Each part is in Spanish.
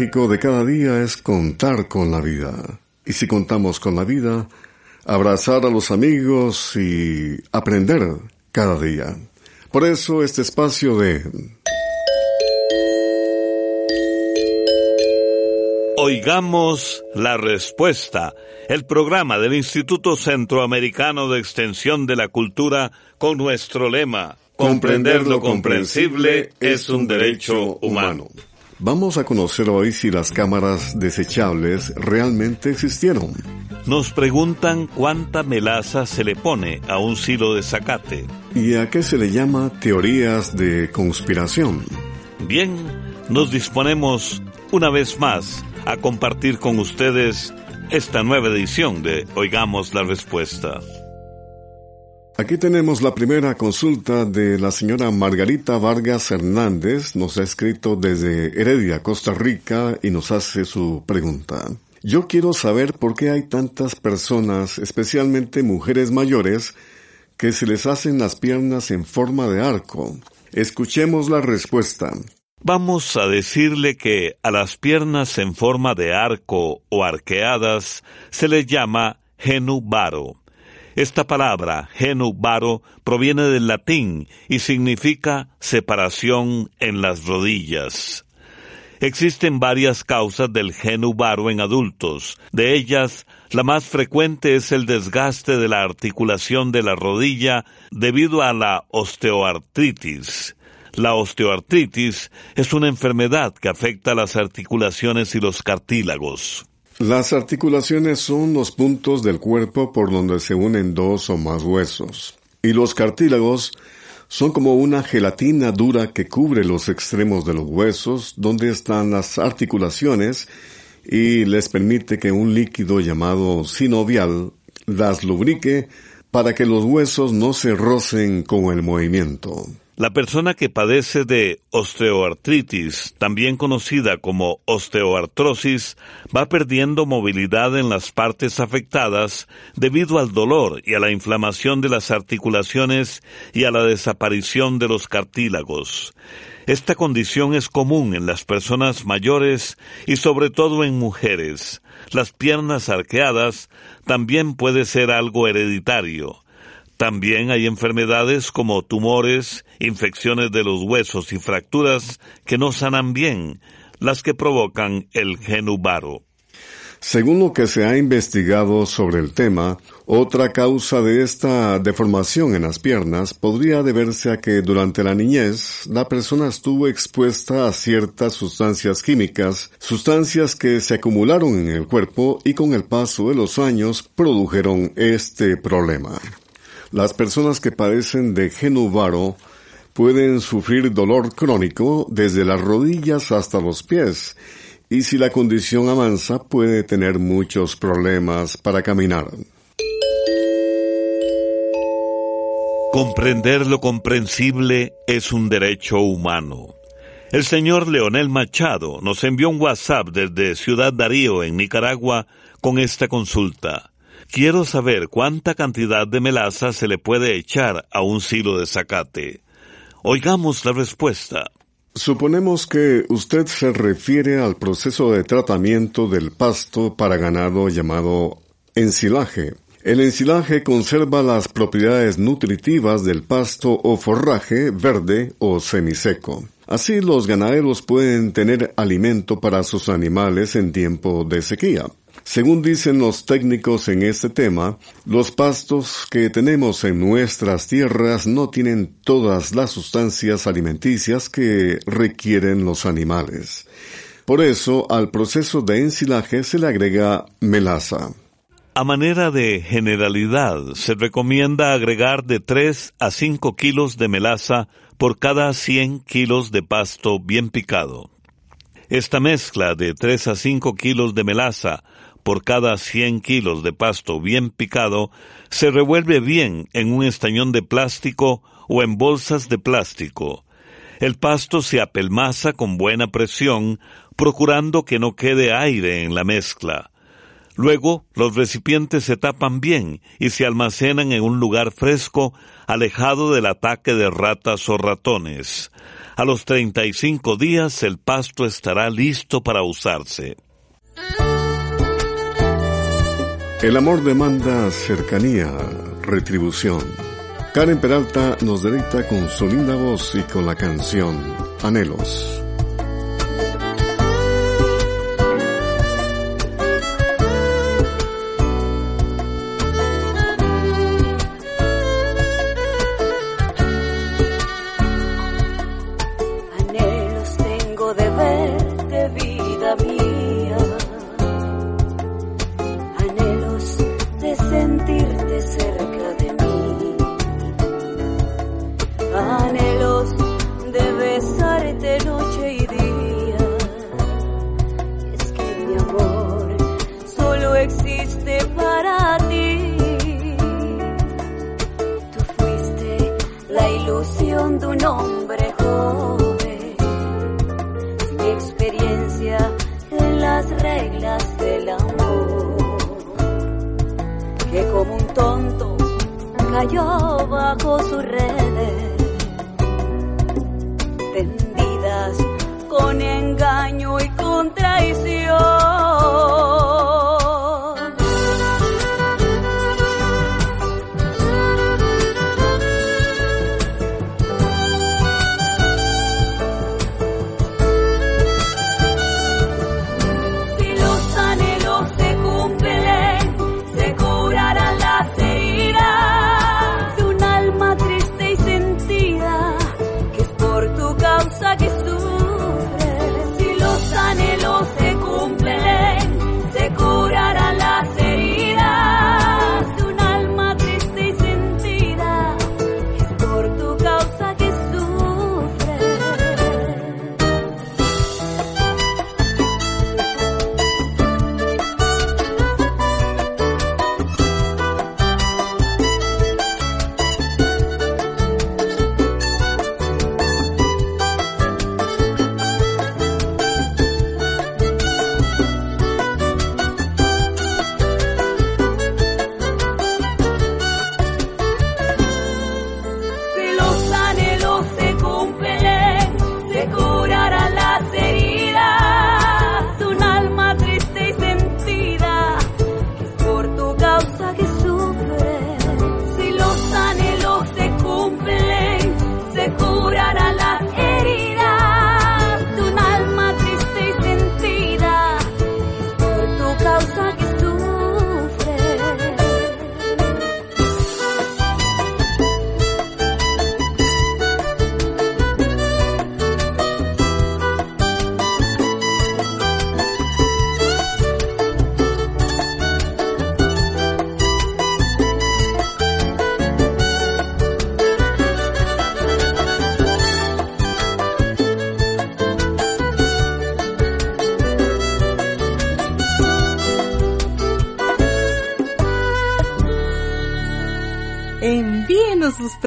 Mágico de cada día es contar con la vida. Y si contamos con la vida, abrazar a los amigos y aprender cada día. Por eso este espacio de... Oigamos la respuesta, el programa del Instituto Centroamericano de Extensión de la Cultura con nuestro lema, comprender lo comprensible es un derecho humano. Vamos a conocer hoy si las cámaras desechables realmente existieron. Nos preguntan cuánta melaza se le pone a un silo de zacate. ¿Y a qué se le llama teorías de conspiración? Bien, nos disponemos una vez más a compartir con ustedes esta nueva edición de Oigamos la Respuesta. Aquí tenemos la primera consulta de la señora Margarita Vargas Hernández. Nos ha escrito desde Heredia, Costa Rica, y nos hace su pregunta. Yo quiero saber por qué hay tantas personas, especialmente mujeres mayores, que se les hacen las piernas en forma de arco. Escuchemos la respuesta. Vamos a decirle que a las piernas en forma de arco o arqueadas se les llama genubaro. Esta palabra, genubaro, proviene del latín y significa separación en las rodillas. Existen varias causas del genubaro en adultos. De ellas, la más frecuente es el desgaste de la articulación de la rodilla debido a la osteoartritis. La osteoartritis es una enfermedad que afecta las articulaciones y los cartílagos. Las articulaciones son los puntos del cuerpo por donde se unen dos o más huesos. Y los cartílagos son como una gelatina dura que cubre los extremos de los huesos donde están las articulaciones y les permite que un líquido llamado sinovial las lubrique para que los huesos no se rocen con el movimiento. La persona que padece de osteoartritis, también conocida como osteoartrosis, va perdiendo movilidad en las partes afectadas debido al dolor y a la inflamación de las articulaciones y a la desaparición de los cartílagos. Esta condición es común en las personas mayores y sobre todo en mujeres. Las piernas arqueadas también puede ser algo hereditario. También hay enfermedades como tumores, infecciones de los huesos y fracturas que no sanan bien, las que provocan el genubaro. Según lo que se ha investigado sobre el tema, otra causa de esta deformación en las piernas podría deberse a que durante la niñez la persona estuvo expuesta a ciertas sustancias químicas, sustancias que se acumularon en el cuerpo y con el paso de los años produjeron este problema. Las personas que padecen de genuvaro pueden sufrir dolor crónico desde las rodillas hasta los pies y si la condición avanza puede tener muchos problemas para caminar. Comprender lo comprensible es un derecho humano. El señor Leonel Machado nos envió un WhatsApp desde Ciudad Darío, en Nicaragua, con esta consulta. Quiero saber cuánta cantidad de melaza se le puede echar a un silo de zacate. Oigamos la respuesta. Suponemos que usted se refiere al proceso de tratamiento del pasto para ganado llamado ensilaje. El ensilaje conserva las propiedades nutritivas del pasto o forraje verde o semiseco. Así los ganaderos pueden tener alimento para sus animales en tiempo de sequía. Según dicen los técnicos en este tema, los pastos que tenemos en nuestras tierras no tienen todas las sustancias alimenticias que requieren los animales. Por eso, al proceso de ensilaje se le agrega melaza. A manera de generalidad, se recomienda agregar de 3 a 5 kilos de melaza por cada 100 kilos de pasto bien picado. Esta mezcla de 3 a 5 kilos de melaza por cada 100 kilos de pasto bien picado se revuelve bien en un estañón de plástico o en bolsas de plástico. El pasto se apelmaza con buena presión, procurando que no quede aire en la mezcla. Luego, los recipientes se tapan bien y se almacenan en un lugar fresco, alejado del ataque de ratas o ratones. A los 35 días el pasto estará listo para usarse. El amor demanda cercanía, retribución. Karen Peralta nos deleita con su linda voz y con la canción Anhelos.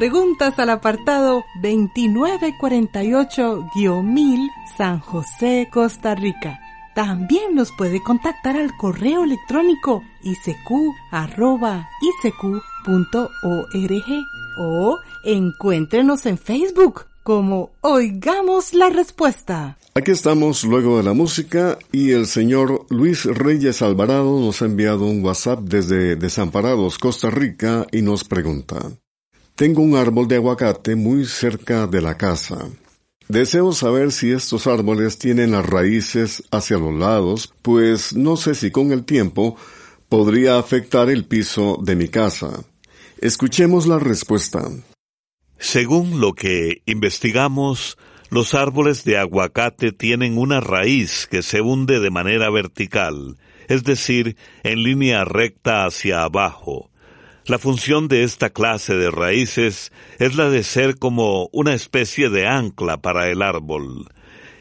Preguntas al apartado 2948-1000 San José, Costa Rica. También nos puede contactar al correo electrónico isq.org o encuéntrenos en Facebook como Oigamos la Respuesta. Aquí estamos luego de la música y el señor Luis Reyes Alvarado nos ha enviado un WhatsApp desde Desamparados, Costa Rica y nos pregunta. Tengo un árbol de aguacate muy cerca de la casa. Deseo saber si estos árboles tienen las raíces hacia los lados, pues no sé si con el tiempo podría afectar el piso de mi casa. Escuchemos la respuesta. Según lo que investigamos, los árboles de aguacate tienen una raíz que se hunde de manera vertical, es decir, en línea recta hacia abajo. La función de esta clase de raíces es la de ser como una especie de ancla para el árbol.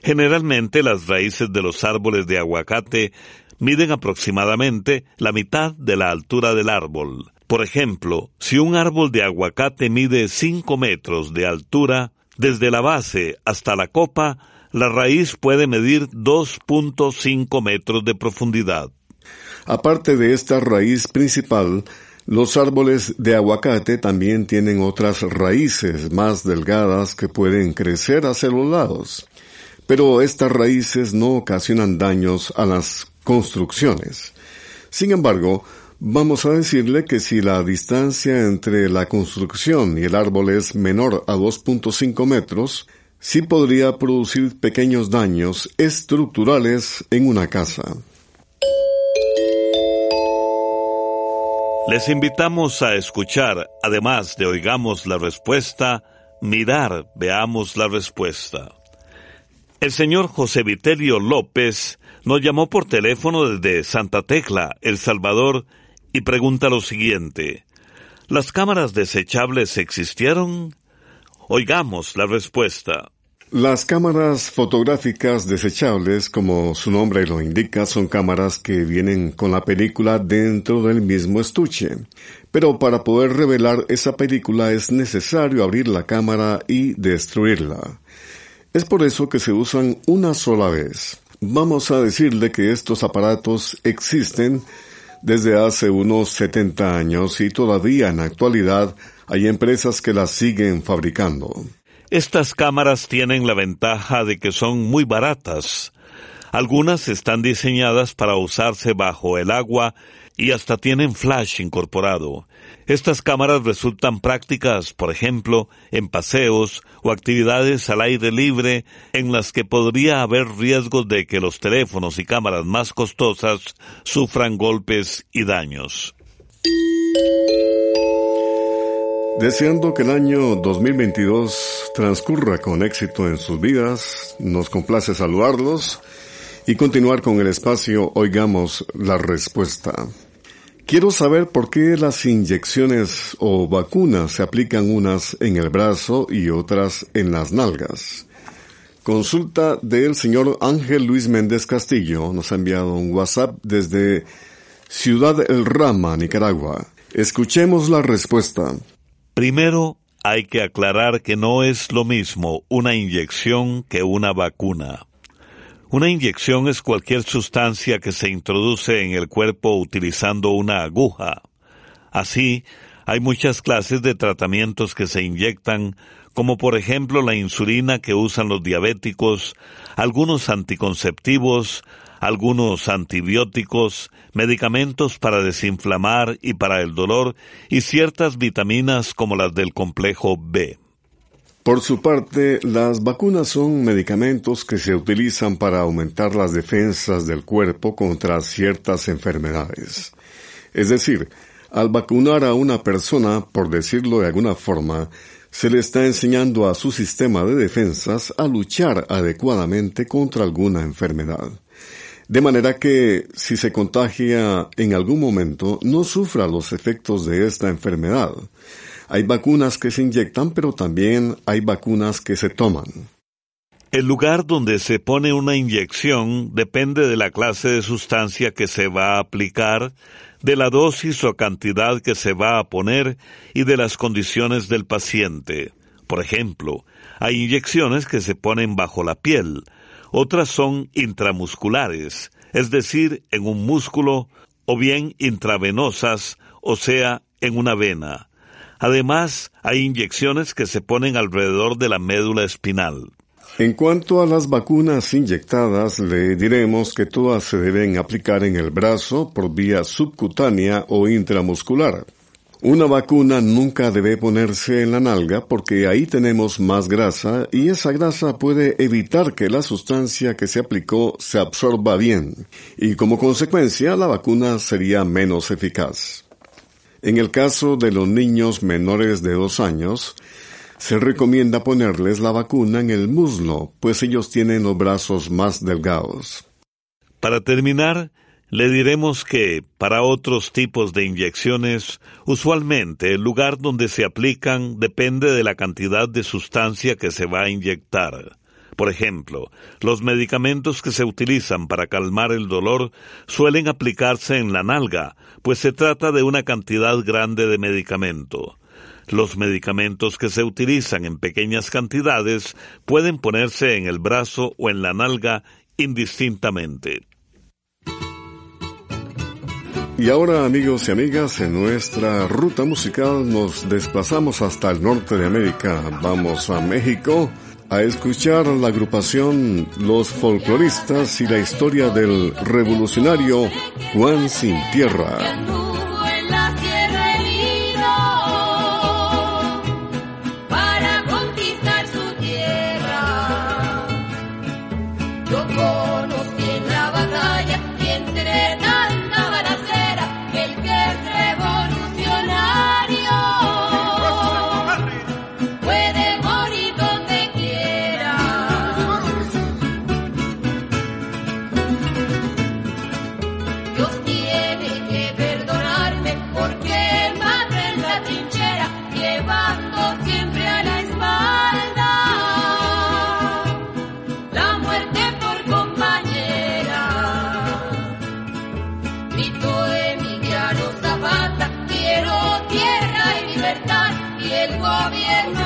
Generalmente las raíces de los árboles de aguacate miden aproximadamente la mitad de la altura del árbol. Por ejemplo, si un árbol de aguacate mide 5 metros de altura, desde la base hasta la copa, la raíz puede medir 2.5 metros de profundidad. Aparte de esta raíz principal, los árboles de aguacate también tienen otras raíces más delgadas que pueden crecer hacia los lados. Pero estas raíces no ocasionan daños a las construcciones. Sin embargo, vamos a decirle que si la distancia entre la construcción y el árbol es menor a 2.5 metros, sí podría producir pequeños daños estructurales en una casa. Les invitamos a escuchar, además de oigamos la respuesta, mirar, veamos la respuesta. El señor José Vitelio López nos llamó por teléfono desde Santa Tecla, El Salvador, y pregunta lo siguiente. ¿Las cámaras desechables existieron? Oigamos la respuesta. Las cámaras fotográficas desechables, como su nombre lo indica, son cámaras que vienen con la película dentro del mismo estuche. Pero para poder revelar esa película es necesario abrir la cámara y destruirla. Es por eso que se usan una sola vez. Vamos a decirle que estos aparatos existen desde hace unos 70 años y todavía en la actualidad hay empresas que las siguen fabricando. Estas cámaras tienen la ventaja de que son muy baratas. Algunas están diseñadas para usarse bajo el agua y hasta tienen flash incorporado. Estas cámaras resultan prácticas, por ejemplo, en paseos o actividades al aire libre en las que podría haber riesgos de que los teléfonos y cámaras más costosas sufran golpes y daños. Deseando que el año 2022 transcurra con éxito en sus vidas, nos complace saludarlos y continuar con el espacio Oigamos la Respuesta. Quiero saber por qué las inyecciones o vacunas se aplican unas en el brazo y otras en las nalgas. Consulta del señor Ángel Luis Méndez Castillo. Nos ha enviado un WhatsApp desde Ciudad El Rama, Nicaragua. Escuchemos la respuesta. Primero, hay que aclarar que no es lo mismo una inyección que una vacuna. Una inyección es cualquier sustancia que se introduce en el cuerpo utilizando una aguja. Así, hay muchas clases de tratamientos que se inyectan, como por ejemplo la insulina que usan los diabéticos, algunos anticonceptivos, algunos antibióticos, medicamentos para desinflamar y para el dolor y ciertas vitaminas como las del complejo B. Por su parte, las vacunas son medicamentos que se utilizan para aumentar las defensas del cuerpo contra ciertas enfermedades. Es decir, al vacunar a una persona, por decirlo de alguna forma, se le está enseñando a su sistema de defensas a luchar adecuadamente contra alguna enfermedad de manera que si se contagia en algún momento no sufra los efectos de esta enfermedad. Hay vacunas que se inyectan, pero también hay vacunas que se toman. El lugar donde se pone una inyección depende de la clase de sustancia que se va a aplicar, de la dosis o cantidad que se va a poner y de las condiciones del paciente. Por ejemplo, hay inyecciones que se ponen bajo la piel, otras son intramusculares, es decir, en un músculo, o bien intravenosas, o sea, en una vena. Además, hay inyecciones que se ponen alrededor de la médula espinal. En cuanto a las vacunas inyectadas, le diremos que todas se deben aplicar en el brazo por vía subcutánea o intramuscular. Una vacuna nunca debe ponerse en la nalga porque ahí tenemos más grasa y esa grasa puede evitar que la sustancia que se aplicó se absorba bien y como consecuencia la vacuna sería menos eficaz. En el caso de los niños menores de dos años, se recomienda ponerles la vacuna en el muslo, pues ellos tienen los brazos más delgados. Para terminar, le diremos que, para otros tipos de inyecciones, usualmente el lugar donde se aplican depende de la cantidad de sustancia que se va a inyectar. Por ejemplo, los medicamentos que se utilizan para calmar el dolor suelen aplicarse en la nalga, pues se trata de una cantidad grande de medicamento. Los medicamentos que se utilizan en pequeñas cantidades pueden ponerse en el brazo o en la nalga indistintamente. Y ahora amigos y amigas, en nuestra ruta musical nos desplazamos hasta el norte de América. Vamos a México a escuchar la agrupación Los Folcloristas y la historia del revolucionario Juan Sin Tierra. También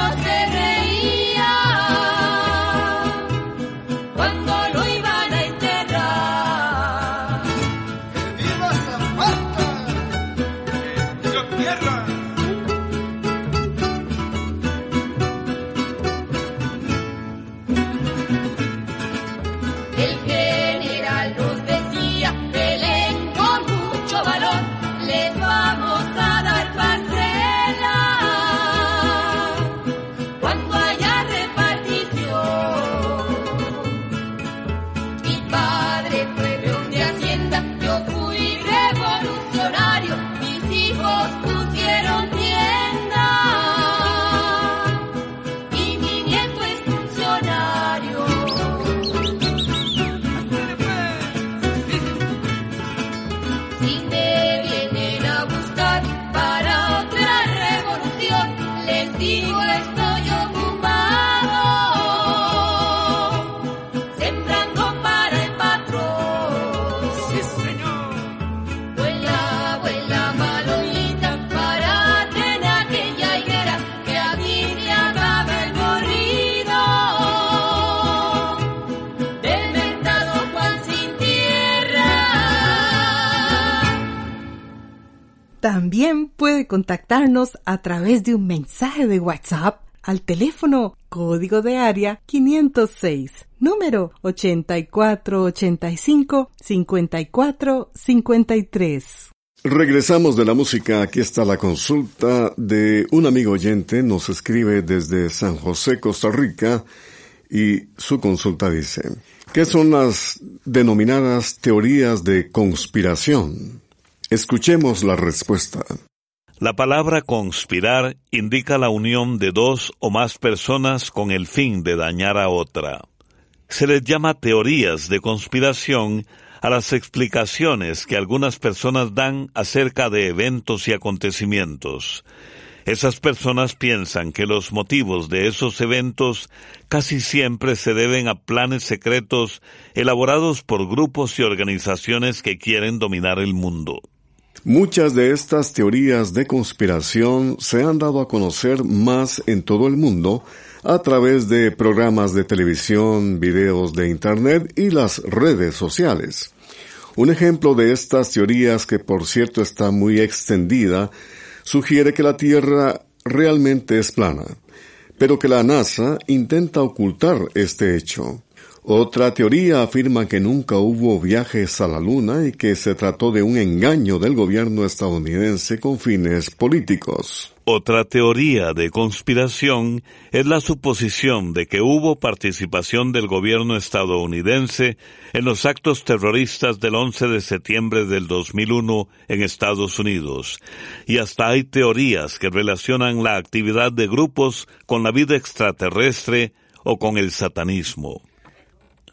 contactarnos a través de un mensaje de WhatsApp al teléfono código de área 506, número 8485-5453. Regresamos de la música. Aquí está la consulta de un amigo oyente. Nos escribe desde San José, Costa Rica. Y su consulta dice, ¿qué son las denominadas teorías de conspiración? Escuchemos la respuesta. La palabra conspirar indica la unión de dos o más personas con el fin de dañar a otra. Se les llama teorías de conspiración a las explicaciones que algunas personas dan acerca de eventos y acontecimientos. Esas personas piensan que los motivos de esos eventos casi siempre se deben a planes secretos elaborados por grupos y organizaciones que quieren dominar el mundo. Muchas de estas teorías de conspiración se han dado a conocer más en todo el mundo a través de programas de televisión, videos de Internet y las redes sociales. Un ejemplo de estas teorías, que por cierto está muy extendida, sugiere que la Tierra realmente es plana, pero que la NASA intenta ocultar este hecho. Otra teoría afirma que nunca hubo viajes a la Luna y que se trató de un engaño del gobierno estadounidense con fines políticos. Otra teoría de conspiración es la suposición de que hubo participación del gobierno estadounidense en los actos terroristas del 11 de septiembre del 2001 en Estados Unidos. Y hasta hay teorías que relacionan la actividad de grupos con la vida extraterrestre o con el satanismo.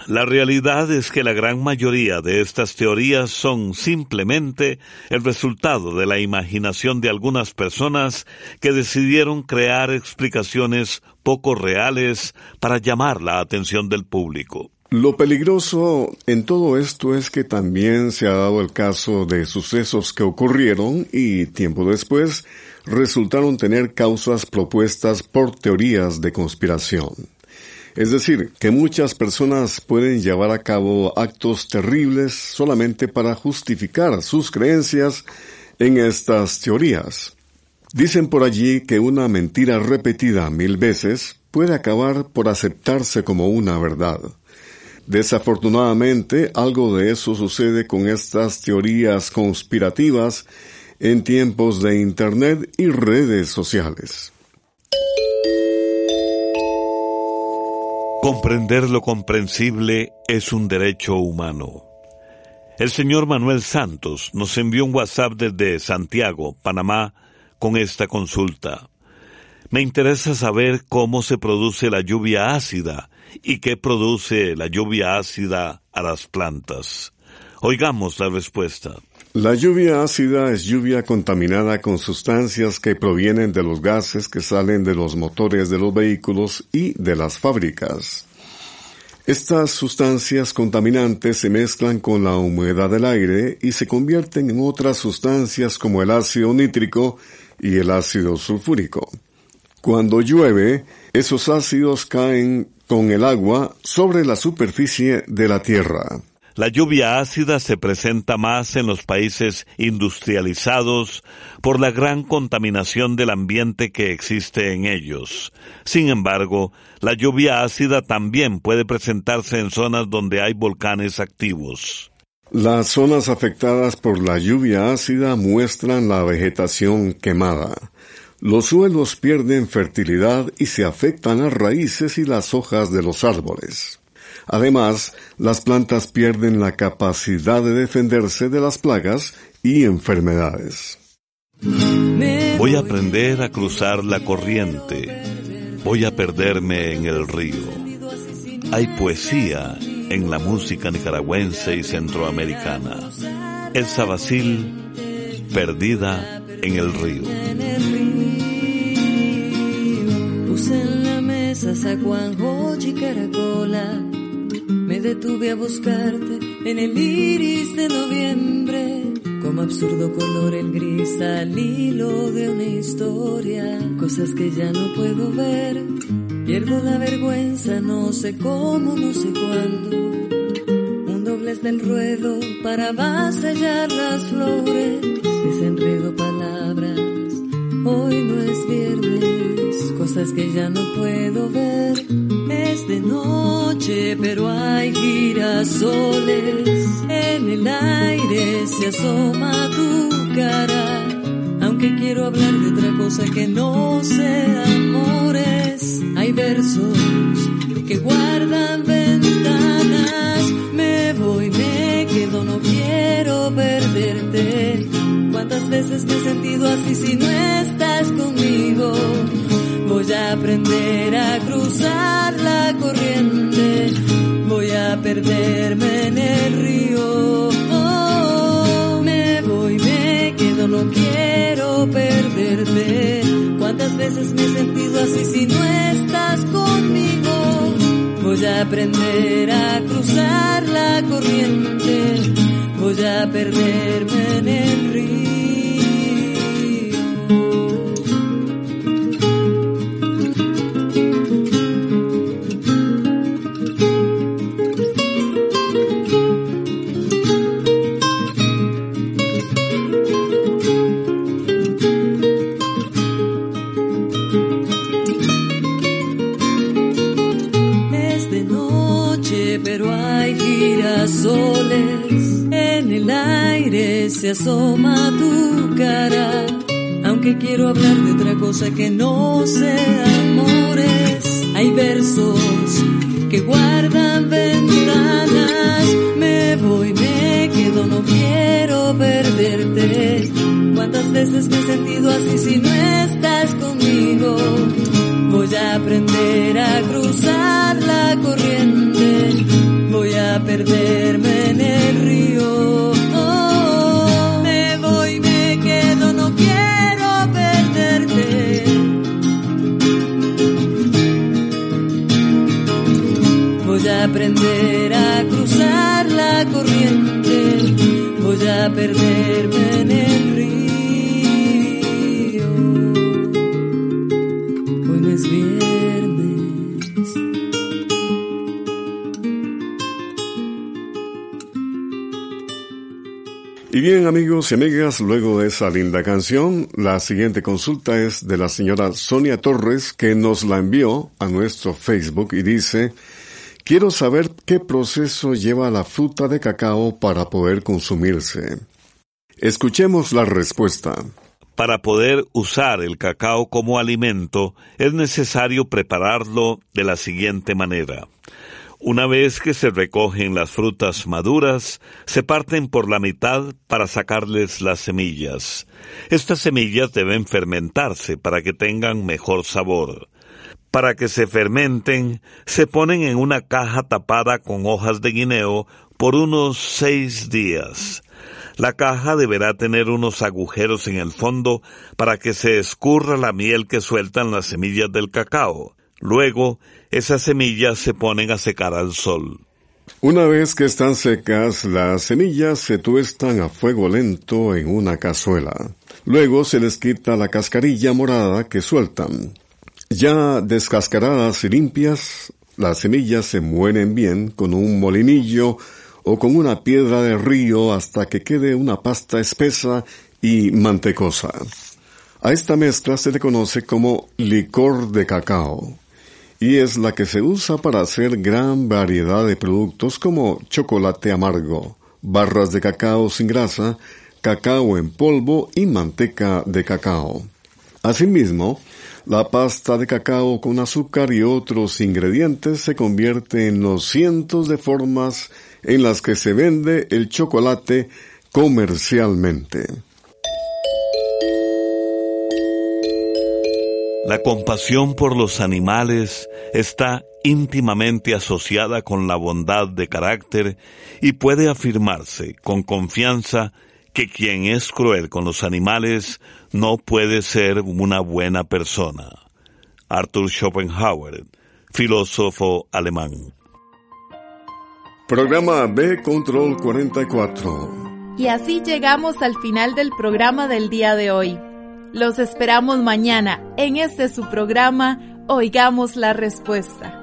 La realidad es que la gran mayoría de estas teorías son simplemente el resultado de la imaginación de algunas personas que decidieron crear explicaciones poco reales para llamar la atención del público. Lo peligroso en todo esto es que también se ha dado el caso de sucesos que ocurrieron y tiempo después resultaron tener causas propuestas por teorías de conspiración. Es decir, que muchas personas pueden llevar a cabo actos terribles solamente para justificar sus creencias en estas teorías. Dicen por allí que una mentira repetida mil veces puede acabar por aceptarse como una verdad. Desafortunadamente, algo de eso sucede con estas teorías conspirativas en tiempos de Internet y redes sociales. Comprender lo comprensible es un derecho humano. El señor Manuel Santos nos envió un WhatsApp desde Santiago, Panamá, con esta consulta. Me interesa saber cómo se produce la lluvia ácida y qué produce la lluvia ácida a las plantas. Oigamos la respuesta. La lluvia ácida es lluvia contaminada con sustancias que provienen de los gases que salen de los motores de los vehículos y de las fábricas. Estas sustancias contaminantes se mezclan con la humedad del aire y se convierten en otras sustancias como el ácido nítrico y el ácido sulfúrico. Cuando llueve, esos ácidos caen con el agua sobre la superficie de la Tierra. La lluvia ácida se presenta más en los países industrializados por la gran contaminación del ambiente que existe en ellos. Sin embargo, la lluvia ácida también puede presentarse en zonas donde hay volcanes activos. Las zonas afectadas por la lluvia ácida muestran la vegetación quemada. Los suelos pierden fertilidad y se afectan las raíces y las hojas de los árboles. Además, las plantas pierden la capacidad de defenderse de las plagas y enfermedades. Voy a aprender a cruzar la corriente. Voy a perderme en el río. Hay poesía en la música nicaragüense y centroamericana. El Sabacil, perdida en el río. Puse en la mesa y caracola me detuve a buscarte en el iris de noviembre, como absurdo color el gris al hilo de una historia, cosas que ya no puedo ver. Pierdo la vergüenza, no sé cómo, no sé cuándo. Un doblez del ruedo para vasallar las flores, desenredo palabras. Hoy no es viernes, cosas que ya no puedo ver de noche, pero hay girasoles. En el aire se asoma tu cara. Aunque quiero hablar de otra cosa que no sea amores. Hay versos que guardan ventanas. Me voy, me quedo, no quiero perderte. ¿Cuántas veces me he sentido así si no estás conmigo? Voy a aprender a cruzar voy a perderme en el río. Oh, me voy, me quedo, no quiero perderte. ¿Cuántas veces me he sentido así si no estás conmigo? Voy a aprender a cruzar la corriente, voy a perderme en el río. Asoma tu cara. Aunque quiero hablar de otra cosa que no sea amores, hay versos que guardan ventanas. Me voy, me quedo, no quiero perderte. ¿Cuántas veces me he sentido así si no estás conmigo? Voy a aprender a cruzar la corriente, aprender a cruzar la corriente, voy a perderme en el río. Hoy viernes. Y bien amigos y amigas, luego de esa linda canción, la siguiente consulta es de la señora Sonia Torres que nos la envió a nuestro Facebook y dice, quiero saber qué proceso lleva la fruta de cacao para poder consumirse. Escuchemos la respuesta. Para poder usar el cacao como alimento es necesario prepararlo de la siguiente manera. Una vez que se recogen las frutas maduras, se parten por la mitad para sacarles las semillas. Estas semillas deben fermentarse para que tengan mejor sabor. Para que se fermenten, se ponen en una caja tapada con hojas de guineo por unos seis días. La caja deberá tener unos agujeros en el fondo para que se escurra la miel que sueltan las semillas del cacao. Luego, esas semillas se ponen a secar al sol. Una vez que están secas, las semillas se tuestan a fuego lento en una cazuela. Luego se les quita la cascarilla morada que sueltan. Ya descascaradas y limpias, las semillas se muelen bien con un molinillo o con una piedra de río hasta que quede una pasta espesa y mantecosa. A esta mezcla se le conoce como licor de cacao y es la que se usa para hacer gran variedad de productos como chocolate amargo, barras de cacao sin grasa, cacao en polvo y manteca de cacao. Asimismo, la pasta de cacao con azúcar y otros ingredientes se convierte en los cientos de formas en las que se vende el chocolate comercialmente. La compasión por los animales está íntimamente asociada con la bondad de carácter y puede afirmarse con confianza que quien es cruel con los animales no puede ser una buena persona. Arthur Schopenhauer, filósofo alemán. Programa B Control 44. Y así llegamos al final del programa del día de hoy. Los esperamos mañana en este su programa Oigamos la Respuesta.